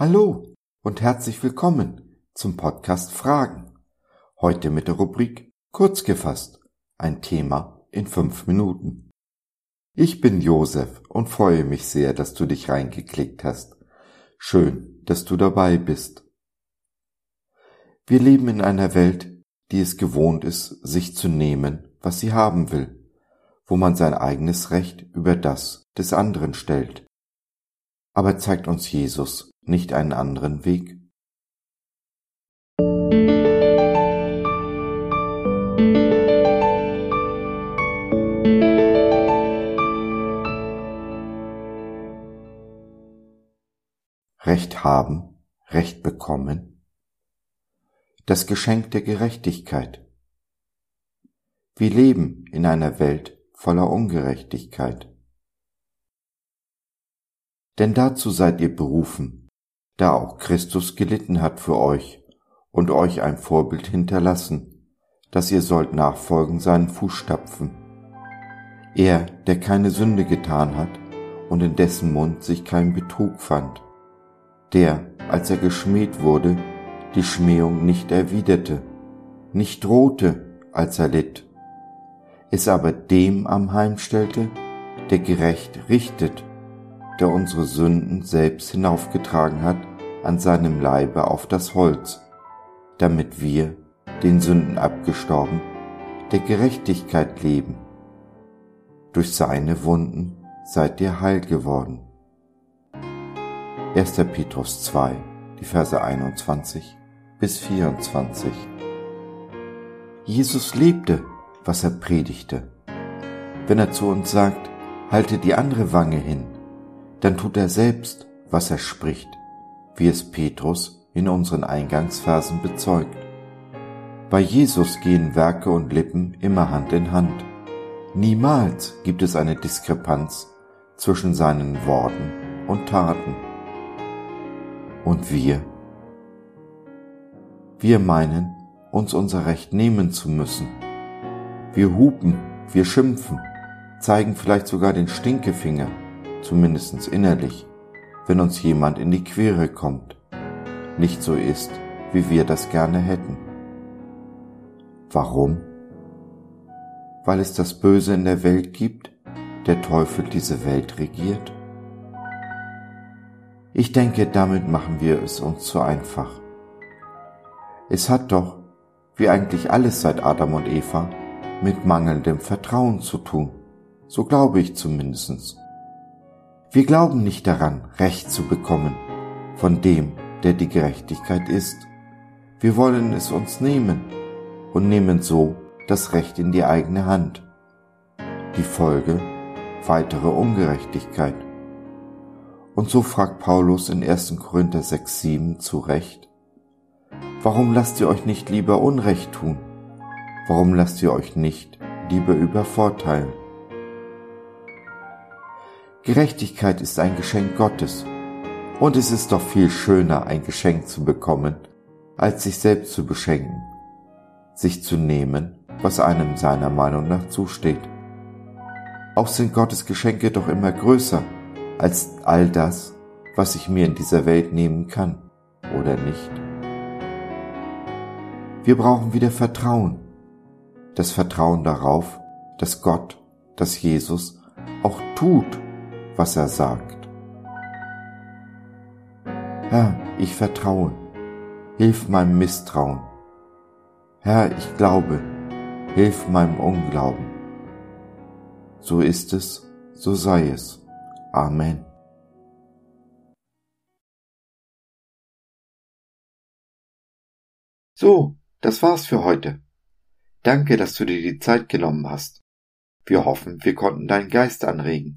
Hallo und herzlich willkommen zum Podcast Fragen. Heute mit der Rubrik Kurz gefasst. Ein Thema in fünf Minuten. Ich bin Josef und freue mich sehr, dass du dich reingeklickt hast. Schön, dass du dabei bist. Wir leben in einer Welt, die es gewohnt ist, sich zu nehmen, was sie haben will, wo man sein eigenes Recht über das des anderen stellt. Aber zeigt uns Jesus nicht einen anderen Weg? Recht haben, Recht bekommen, das Geschenk der Gerechtigkeit. Wir leben in einer Welt voller Ungerechtigkeit. Denn dazu seid ihr berufen, da auch Christus gelitten hat für euch und euch ein Vorbild hinterlassen, dass ihr sollt nachfolgen seinen Fußstapfen. Er, der keine Sünde getan hat und in dessen Mund sich kein Betrug fand, der, als er geschmäht wurde, die Schmähung nicht erwiderte, nicht drohte, als er litt, es aber dem am Heim stellte, der gerecht richtet, der unsere Sünden selbst hinaufgetragen hat an seinem Leibe auf das Holz, damit wir, den Sünden abgestorben, der Gerechtigkeit leben. Durch seine Wunden seid ihr heil geworden. 1. Petrus 2, die Verse 21 bis 24. Jesus lebte, was er predigte. Wenn er zu uns sagt, halte die andere Wange hin, dann tut er selbst, was er spricht wie es Petrus in unseren Eingangsversen bezeugt. Bei Jesus gehen Werke und Lippen immer Hand in Hand. Niemals gibt es eine Diskrepanz zwischen seinen Worten und Taten. Und wir? Wir meinen, uns unser Recht nehmen zu müssen. Wir hupen, wir schimpfen, zeigen vielleicht sogar den Stinkefinger, zumindest innerlich wenn uns jemand in die Quere kommt, nicht so ist, wie wir das gerne hätten. Warum? Weil es das Böse in der Welt gibt, der Teufel diese Welt regiert? Ich denke, damit machen wir es uns zu einfach. Es hat doch, wie eigentlich alles seit Adam und Eva, mit mangelndem Vertrauen zu tun. So glaube ich zumindest. Wir glauben nicht daran, Recht zu bekommen von dem, der die Gerechtigkeit ist. Wir wollen es uns nehmen und nehmen so das Recht in die eigene Hand. Die Folge weitere Ungerechtigkeit. Und so fragt Paulus in 1. Korinther 6, 7 zu Recht, warum lasst ihr euch nicht lieber Unrecht tun? Warum lasst ihr euch nicht lieber übervorteilen? Gerechtigkeit ist ein Geschenk Gottes. Und es ist doch viel schöner, ein Geschenk zu bekommen, als sich selbst zu beschenken, sich zu nehmen, was einem seiner Meinung nach zusteht. Auch sind Gottes Geschenke doch immer größer als all das, was ich mir in dieser Welt nehmen kann, oder nicht? Wir brauchen wieder Vertrauen. Das Vertrauen darauf, dass Gott, dass Jesus auch tut, was er sagt. Herr, ich vertraue, hilf meinem Misstrauen. Herr, ich glaube, hilf meinem Unglauben. So ist es, so sei es. Amen. So, das war's für heute. Danke, dass du dir die Zeit genommen hast. Wir hoffen, wir konnten deinen Geist anregen